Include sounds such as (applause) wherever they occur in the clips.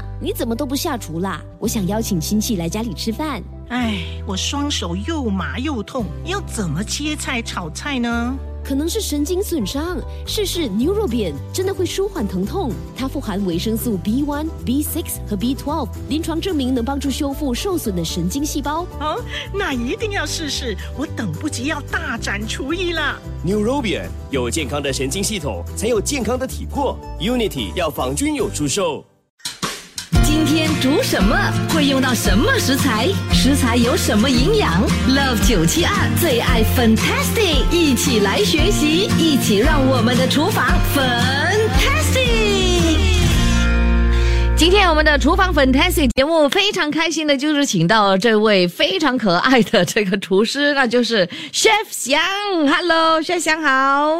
妈，你怎么都不下厨啦？我想邀请亲戚来家里吃饭。哎，我双手又麻又痛，要怎么切菜炒菜呢？可能是神经损伤，试试 Neurobian 真的会舒缓疼痛。它富含维生素 B1、B6 和 B12，临床证明能帮助修复受损的神经细胞。哦，那一定要试试，我等不及要大展厨艺了。Neurobian 有健康的神经系统，才有健康的体魄。Unity 药房均有出售。今天煮什么？会用到什么食材？食材有什么营养？Love 九七二最爱 Fantastic，一起来学习，一起让我们的厨房粉。今天我们的厨房 Fantastic 节目非常开心的，就是请到这位非常可爱的这个厨师，那就是 Chef 翔。Hello，Chef 翔好。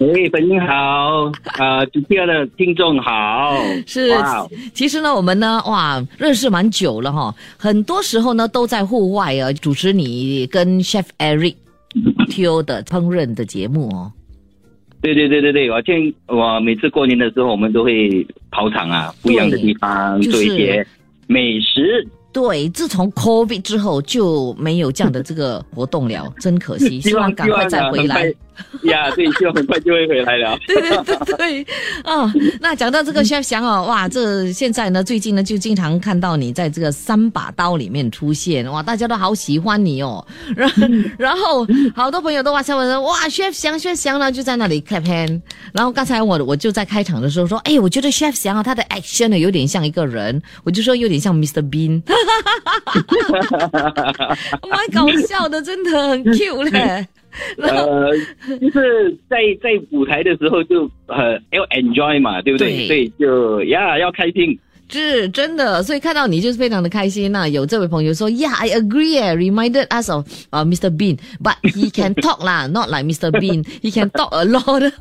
喂，本英好，呃，主持人的听众好，是哇，其实呢，我们呢，哇，认识蛮久了哈，很多时候呢都在户外啊，主持你跟 Chef Eric Teo 的烹饪的节目哦。对对对对对，我见我每次过年的时候，我们都会跑场啊，不一样的地方就是做一些美食。对，自从 COVID 之后就没有这样的这个活动了，真可惜，(laughs) 希望赶快再回来。(laughs) 呀，对，希望很快就会回来了。对对对对，哦，那讲到这个 chef 翔哦，哇，这现在呢，最近呢就经常看到你在这个三把刀里面出现，哇，大家都好喜欢你哦，然然后好多朋友都哇，我说哇，chef 翔 chef 翔呢就在那里 clap hand，然后刚才我我就在开场的时候说，哎，我觉得 chef 翔啊他的 action 呢有点像一个人，我就说有点像 Mr Bean，蛮搞笑的，真的很 cute 嘞。呃，就是在在舞台的时候就很要 enjoy 嘛，对不对？对所以就呀要开心。是真的，所以看到你就是非常的开心呐、有这位朋友说，Yeah, I agree. Reminded us of 啊、Mr. Bean, but he can talk 啦，not like Mr. Bean. He can talk a lot.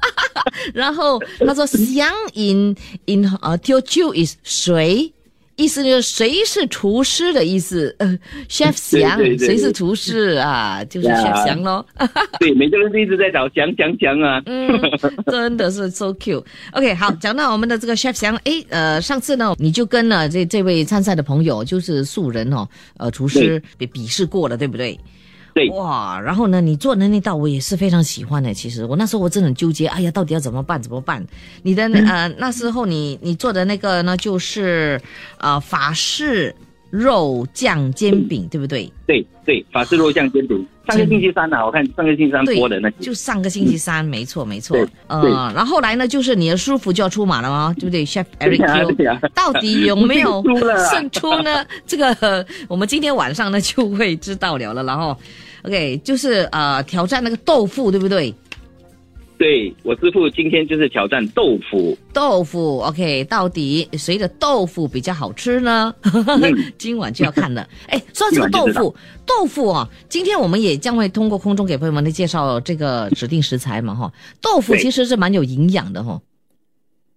然后他说，想 in in 呃 Teochew is 谁？意思就是谁是厨师的意思，呃，(laughs) Chef 翔，对对对谁是厨师啊？(laughs) 就是呀 Chef 翔咯。(laughs) 对，每个人都一直在找讲讲讲啊。嗯，真的是 so cute。OK，好，讲到我们的这个 chef 翔，诶，呃，上次呢，你就跟了这这位参赛的朋友，就是素人哦，呃，厨师比比试过了，对不对？对哇，然后呢，你做的那道我也是非常喜欢的。其实我那时候我真的很纠结，哎呀，到底要怎么办？怎么办？你的呃那时候你你做的那个呢，就是呃法式肉酱煎饼，对不对？对对，法式肉酱煎饼，上个星期三啊，我看上个星期三播的那就上个星期三，没错没错对。呃，然后后来呢，就是你的师傅就要出马了吗？对不对？Chef (laughs) Eric 对呀 Teo 对呀到底有没有 (laughs) (laughs) 胜出呢？这个呃我们今天晚上呢就会知道了了。然后，OK，就是呃挑战那个豆腐，对不对？对我师傅今天就是挑战豆腐，豆腐，OK，到底谁的豆腐比较好吃呢？(laughs) 今晚就要看了。哎，说到这个豆腐，豆腐啊，今天我们也将会通过空中给朋友们的介绍这个指定食材嘛，哈，豆腐其实是蛮有营养的哈。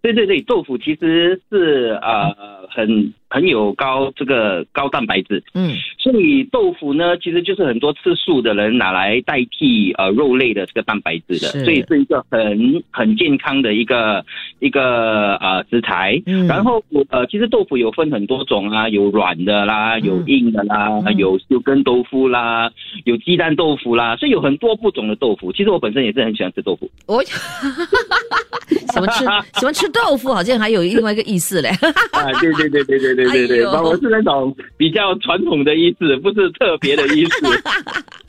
对对对，豆腐其实是呃很很有高这个高蛋白质，嗯，所以豆腐呢其实就是很多吃素的人拿来代替呃肉类的这个蛋白质的，所以是一个很很健康的一个一个呃食材。嗯。然后呃其实豆腐有分很多种啊，有软的啦，有硬的啦，嗯。有修根豆腐啦，有鸡蛋豆腐啦，所以有很多不同的豆腐。其实我本身也是很喜欢吃豆腐。我 (laughs) 喜欢吃 (laughs) 喜欢吃豆腐，好像还有另外一个意思嘞。(laughs) 啊，对对对对对对对对，我是那种比较传统的意思，不是特别的意思。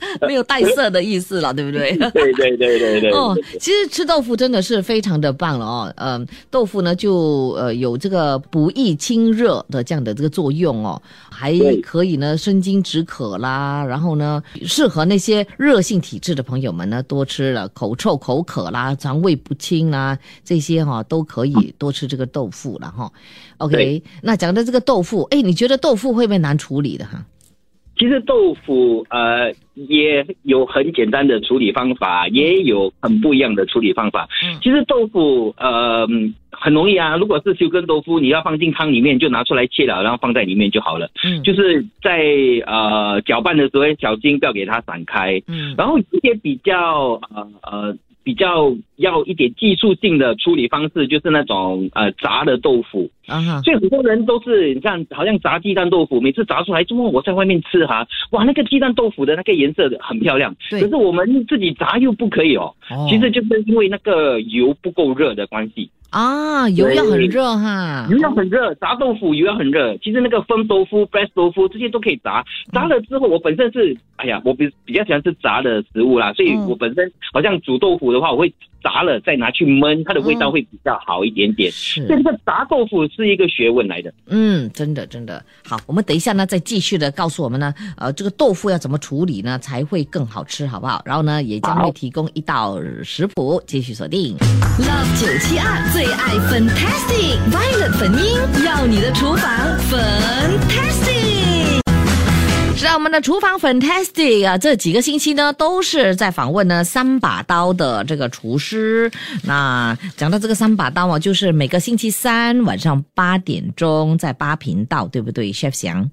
(laughs) 没有带色的意思了，(laughs) 对不对？对对对对对。哦，其实吃豆腐真的是非常的棒了哦。嗯、豆腐呢就呃有这个补益清热的这样的这个作用哦，还可以呢生津止渴啦。然后呢，适合那些热性体质的朋友们呢多吃了，口臭口渴啦、肠胃不清啦这些哈、都可以多吃这个豆腐了哈。OK，那讲到这个豆腐，哎，你觉得豆腐会不会难处理的哈？其实豆腐呃也有很简单的处理方法，也有很不一样的处理方法。嗯其实豆腐呃嗯很容易啊，如果是修根豆腐，你要放进汤里面就拿出来切了，然后放在里面就好了。嗯，就是在呃搅拌的时候小心，不要给它散开。嗯然后有一些比较呃呃比较要一点技术性的处理方式，就是那种呃炸的豆腐。啊哈，所以很多人都是你看，好像炸鸡蛋豆腐，每次炸出来，之后我在外面吃哈，哇，那个鸡蛋豆腐的那个颜色很漂亮。可是我们自己炸又不可以哦，哦其实就是因为那个油不够热的关系。啊，油要很热哈，油要很热，炸豆腐油要很热。其实那个风豆腐、breast 豆腐这些都可以炸。炸了之后，我本身是，哎呀，我比比较喜欢吃炸的食物啦，所以嗯我本身好像煮豆腐的话，我会炸了再拿去焖，它的味道会比较好一点点。是这个炸豆腐是一个学问来的。嗯，真的真的好，我们等一下呢，再继续的告诉我们呢，呃，这个豆腐要怎么处理呢，才会更好吃，好不好？然后呢，也将会提供一道食谱，继续锁定。Love 九七二最爱 Fantastic Violet 粉音，要你的厨房 Fantastic。是啊，我们的厨房 Fantastic 啊，这几个星期呢都是在访问呢三把刀的这个厨师。那讲到这个三把刀啊，就是每个星期三晚上八点钟在八频道，对不对，Chef 翔？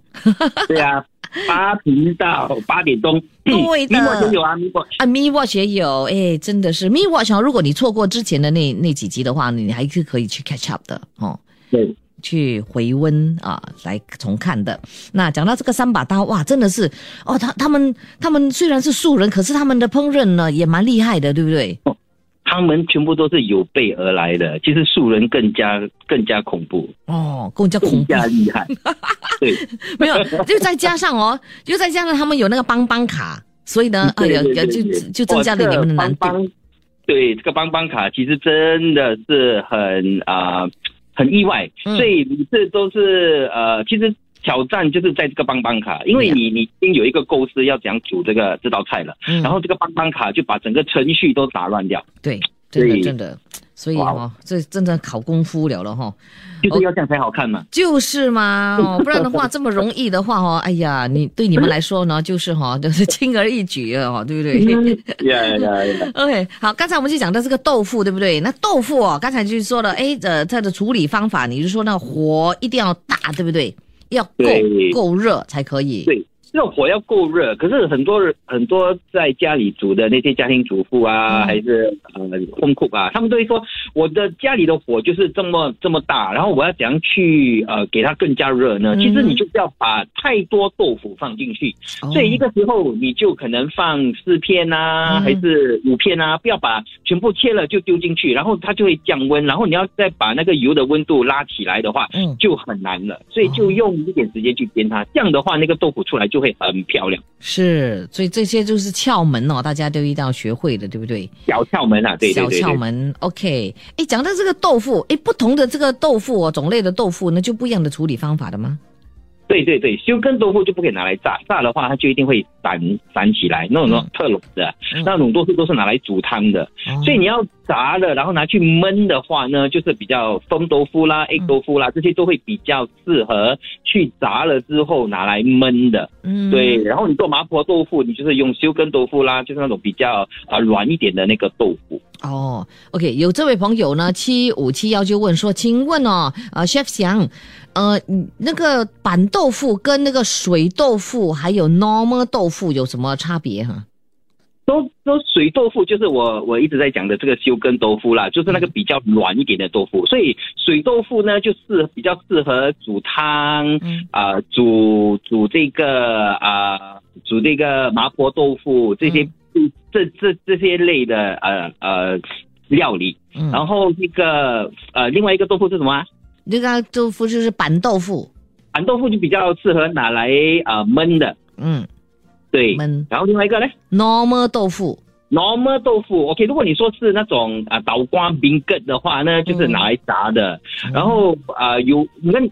对啊，(laughs) 八频道八点钟，对的米果也有啊，米果。啊，Me Watch 也有，哎，真的是 Watch 啊！如果你错过之前的那那几集的话，你还是可以去 catch up 的哦。对，去回温啊，来重看的。那讲到这个三把刀，哇，真的是哦，他他们他们虽然是素人，可是他们的烹饪呢也蛮厉害的，对不对？他们全部都是有备而来的，其实素人更加更加恐怖，哦，更加恐更怖，加厉害。(laughs) 对，没有，就再加上哦，就再加上他们有那个帮帮卡，所以呢，哎呀，就就增加了你们的难度。对，这个帮帮卡其实真的是很啊、很意外，嗯。所以每次都是呃，其实挑战就是在这个帮帮卡，因为你你已经有一个构思要怎样煮这个这道菜了，嗯。然后这个帮帮卡就把整个程序都打乱掉，对，真的真的，所以哇哦，这真的考功夫了了哈。就是要这样才好看嘛。就是嘛，哦，不然的话 (laughs) 这么容易的话哦，哎呀，你对你们来说呢，就是哈、就是轻而易举哦，对不对？呀呀呀！(laughs) OK，好，刚才我们就讲到这个豆腐，对不对？那豆腐哦，刚才就是说了，哎，呃，它的处理方法，你就说那火一定要大，对不对？要够够热才可以。对，这个火要够热。可是很多人很多在家里煮的那些家庭主妇啊，嗯。还是呃 home cook 啊，他们都会说，我的家里的火就是这么这么大，然后我要怎样去呃给它更加热呢？嗯。其实你就是要把太多豆腐放进去，哦。所以一个时候你就可能放四片啊，嗯。还是五片啊，不要把全部切了就丢进去，然后它就会降温，然后你要再把那个油的温度拉起来的话，嗯，就很难了，所以就用一点时间去煎它，这样的话那个豆腐出来就会很漂亮。是，所以这些就是窍门哦，大家都一定要学会的，对不对？小窍门啊，对对小窍门，OK。哎，讲到这个豆腐，哎，不同的这个豆腐哦，种类的豆腐，那就不一样的处理方法的吗？对对对，修根豆腐就不可以拿来炸，炸的话它就一定会散散起来，那种嗯特冷的，嗯那种豆腐都是拿来煮汤的，哦所以你要炸了，然后拿去焖的话呢，就是比较风豆腐啦、egg 豆腐啦，这些都会比较适合去炸了之后拿来焖的。嗯，对，然后你做麻婆豆腐，你就是用修根豆腐啦，就是那种比较啊、软一点的那个豆腐。哦，OK，有这位朋友呢，七五七幺就问说，请问哦，呃，Chef 翔，呃，嗯那个板豆腐跟那个水豆腐还有 normal 豆腐有什么差别哈？都都水豆腐就是我我一直在讲的这个修根豆腐啦，就是那个比较软一点的豆腐，所以水豆腐呢就是比较适合煮汤，嗯。啊、煮煮这个啊、煮这个麻婆豆腐这些、这这这些类的呃呃料理，嗯，然后这个呃另外一个豆腐是什么啊？那个豆腐就是板豆腐，板豆腐就比较适合拿来啊、焖的，嗯，对，焖然后另外一个呢？normal 豆腐，normal 豆腐，OK，如果你说是那种啊倒瓜冰根的话呢，就是拿来炸的。然后啊、有你看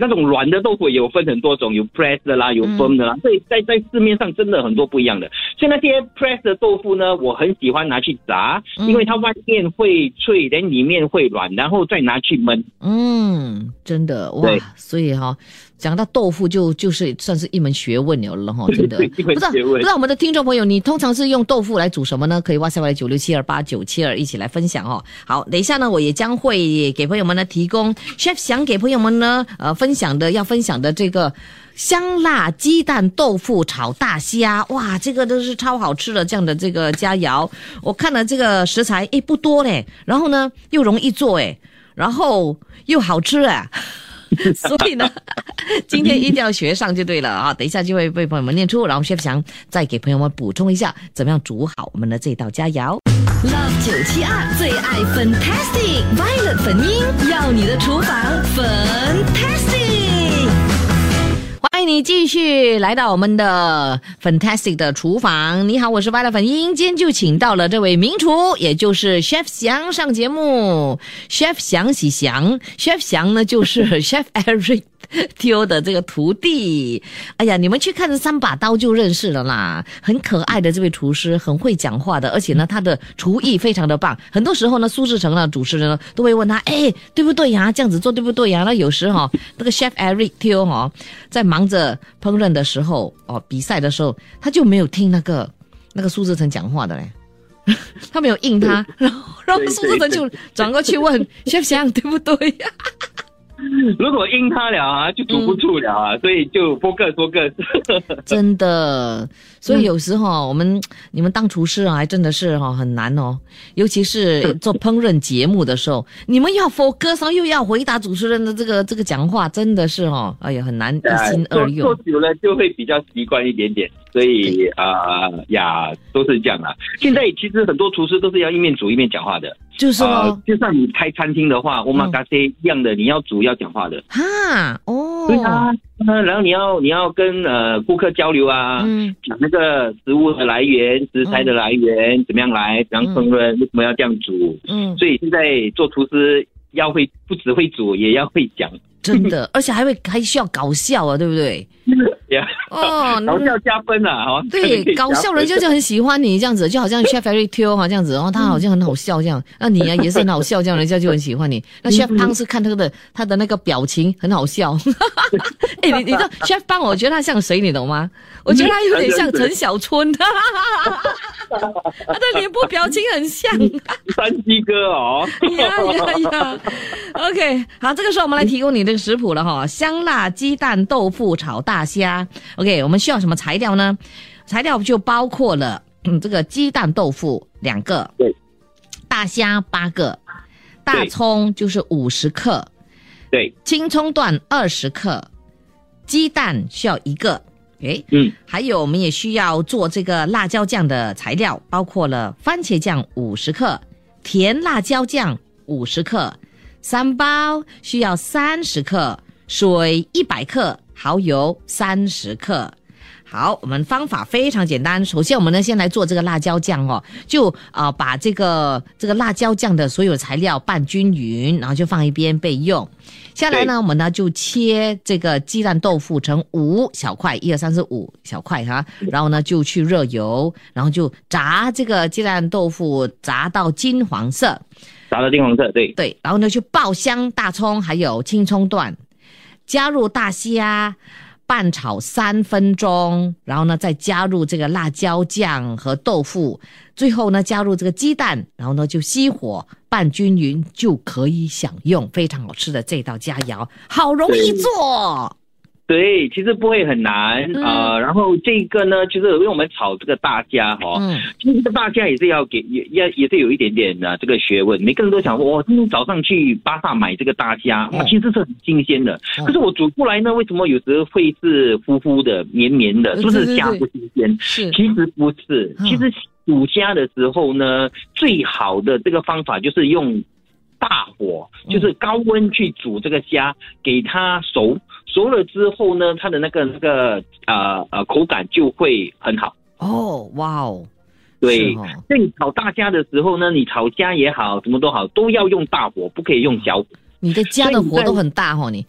那种软的豆腐也有分很多种，有 press 的啦，有 firm 的啦，所以在在市面上真的很多不一样的。所以那些 press 的豆腐呢，我很喜欢拿去炸，嗯因为它外面会脆，连里面会软，然后再拿去焖。嗯，真的哇，所以哈、讲到豆腐就就是算是一门学问了了哈，(laughs) 真的不知道不知道我们的听众朋友，你通常是用豆腐来煮什么呢？可以哇塞来九六七二八九七二一起来分享哦。好，等一下呢，我也将会给朋友们呢提供 chef 想给朋友们呢呃分享的要分享的这个。香辣鸡蛋豆腐炒大虾，哇，这个都是超好吃的这样的这个佳肴。我看了这个食材，诶，不多嘞，然后呢又容易做，诶，然后又好吃啊。(laughs) 所以呢，(laughs) 今天一定要学上就对了啊！等一下就会被朋友们念出，然后 chef 翔再给朋友们补充一下，怎么样煮好我们的这道佳肴。Love 九七二最爱 Fantastic Violet 粉音，要你的厨房 Fantastic。你继续来到我们的 Fantastic 的厨房。你好，我是 v i l e t 粉英，今天就请到了这位名厨，也就是 Chef 翔上节目。Chef 翔喜翔，Chef 翔呢就是 Chef Eric。(laughs) Tio 的这个徒弟，哎呀，你们去看这三把刀就认识了啦。很可爱的这位厨师，很会讲话的，而且呢，他的厨艺非常的棒。很多时候呢，苏志成呢主持人呢都会问他，哎，对不对呀？这样子做对不对呀？那有时哈、那个 (laughs) Chef Eric Tio 哈、在忙着烹饪的时候，哦，比赛的时候，他就没有听那个那个苏志成讲话的嘞。(laughs) 他没有应他，然后然后苏志成就转过去问 Chef 翔对不对呀？(laughs) 如果阴他了啊，就堵不住了啊，所以就播个多个。(laughs) 真的，所以有时候我们你们当厨师啊，还真的是哈很难哦，尤其是做烹饪节目的时候，你们要 focus，然后又要回答主持人的这个这个讲话，真的是哦，哎呀很难一心二用。做。久了就会比较习惯一点点，所以啊、呃呀都是这样啊。现在其实很多厨师都是要一面煮一面讲话的，就是呃，，就算你开餐厅的话，我们嗯。咖啡一样的，你要煮要讲话的。哈哦，对啊，呃然后你要你要跟呃顾客交流啊，嗯讲那个食物的来源、食材的来源、怎么样来、怎样烹饪、为什么要这样煮。嗯，所以现在做厨师要会不只会煮，也要会讲。真的，(laughs) 而且还会还需要搞笑啊，对不对？(laughs) 哦，(laughs) 搞笑加分啊！哦，对，搞笑人家就很喜欢你这样子，就好像 Chef Eric Teo 哈这样子，然后他好像很好笑这样，那你啊也是很好笑，这样人家就很喜欢你。那 Chef 胖是看他的他的那个表情很好笑，哎，你你知道 Chef 胖，我觉得他像谁，你懂吗？我觉得他有点像陈小春，他的脸部表情很像。山鸡哥哦。呀呀呀！OK，好，这个时候我们来提供你这个食谱了哈，香辣鸡蛋豆腐炒大虾。OK，我们需要什么材料呢？材料就包括了嗯这个鸡蛋豆腐两个，对，大虾八个，大葱就是五十克，对，青葱段二十克，鸡蛋需要一个。诶，嗯，还有我们也需要做这个辣椒酱的材料，包括了番茄酱五十克，甜辣椒酱五十克，三包需要三十克，水一百克，蚝油三十克。好，我们方法非常简单。首先，我们呢先来做这个辣椒酱哦，就啊、呃把这个这个辣椒酱的所有材料拌均匀，然后就放一边备用。下来呢，我们呢就切这个鸡蛋豆腐成五小块，一二三四五小块哈，然后呢就去热油，然后就炸这个鸡蛋豆腐，炸到金黄色。炸的金黄色，对，对，然后呢去爆香大葱，还有青葱段，加入大虾，拌炒三分钟，然后呢再加入这个辣椒酱和豆腐，最后呢加入这个鸡蛋，然后呢就熄火拌均匀，就可以享用非常好吃的这道佳肴，好容易做。对，其实不会很难嗯啊、呃然后这个呢，就是因为我们炒这个大虾哈、哦，嗯其实这个大虾也是要给也也也是有一点点的这个学问。每个人都想说，我今天早上去巴萨买这个大虾，其实是很新鲜的。嗯可是我煮出来呢，为什么有时候会是糊糊的、绵绵的？是不是虾不新鲜？是其实不是，嗯其实煮虾的时候呢，最好的这个方法就是用大火，嗯就是高温去煮这个虾，给它熟。熟了之后呢，它的那个那个呃呃口感就会很好。哦，哇哦，对是哦，所以炒大虾的时候呢，你炒虾也好，什么都好，都要用大火，不可以用小火。你的家的火都很大哦，你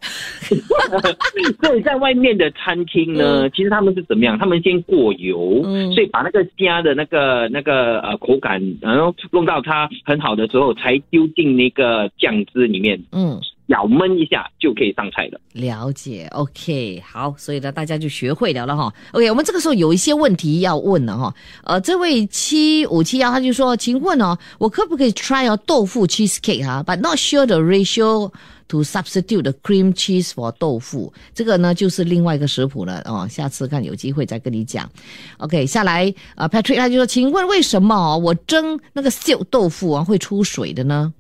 (laughs) 所以在外面的餐厅呢，其实他们是怎么样？他们先过油，嗯所以把那个虾的那个那个呃口感，然后弄到它很好的时候，才丢进那个酱汁里面。嗯小焖一下就可以上菜了。了解，OK，好，所以呢，大家就学会了了哈。OK，我们这个时候有一些问题要问了哈。呃，这位七五七幺他就说，请问哦，我可不可以 try 哦豆腐 cheesecake 哈？But not sure the ratio to substitute the cream cheese for 豆腐。这个呢就是另外一个食谱了哦，下次看有机会再跟你讲。OK，下来呃 Patrick 他就说，请问为什么哦我蒸那个秀豆腐啊会出水的呢？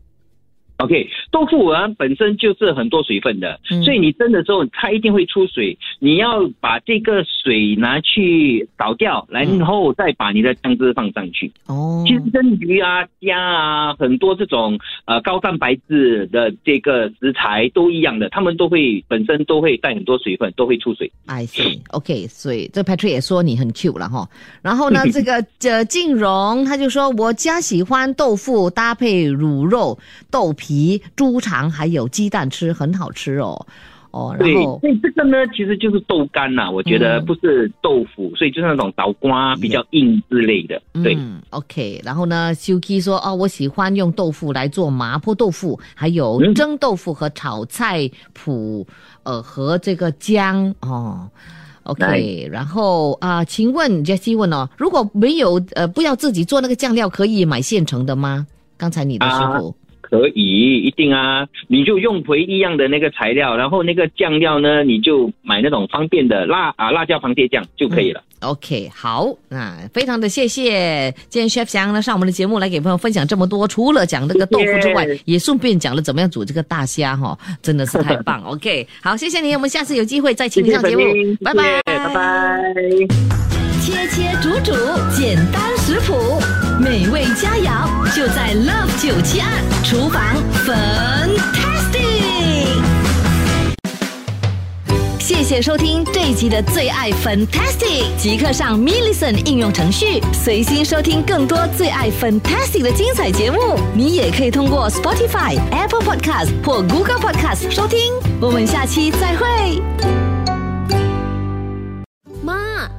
OK，豆腐丸本身就是很多水分的，嗯所以你蒸的时候它一定会出水。你要把这个水拿去倒掉，然后再把你的酱汁放上去。哦，其实蒸鱼啊、虾啊，很多这种呃高蛋白质的这个食材都一样的，他们都会本身都会带很多水分，都会出水。I see. OK，所以这 Patrick 也说你很 cute 了哈。然后呢，(laughs) 这个这静荣他就说，我家喜欢豆腐搭配卤肉、豆皮、猪肠还有鸡蛋吃，很好吃哦。哦，然对，后所以这个呢，其实就是豆干呐、我觉得嗯不是豆腐，所以就是那种倒瓜比较硬之类的。对，嗯，OK，然后呢，Suki 说哦，我喜欢用豆腐来做麻婆豆腐，还有嗯蒸豆腐和炒菜脯，呃，和这个姜哦。OK，然后啊、请问哦，如果没有呃，不要自己做那个酱料，可以买现成的吗？刚才你的师傅、可以，一定啊，你就用回一样的那个材料，然后那个酱料呢，你就买那种方便的辣啊辣椒螃蟹酱就可以了。OK，好，那非常的谢谢今天 Chef 翔呢上我们的节目来给朋友分享这么多，除了讲这个豆腐之外 (laughs) 谢谢也顺便讲了怎么样煮这个大虾哈、真的是太棒。(laughs) OK，好，谢谢你，我们下次有机会再请你上节目拜拜，拜拜。切切煮煮，简单食谱，美味佳肴就在 Love 九七二厨房，Fantastic。谢谢收听这一集的最爱 Fantastic，即刻上 m i l l i c e n 应用程序，随心收听更多最爱 Fantastic 的精彩节目。你也可以通过 Spotify、Apple Podcast 或 Google Podcast 收听。我们下期再会。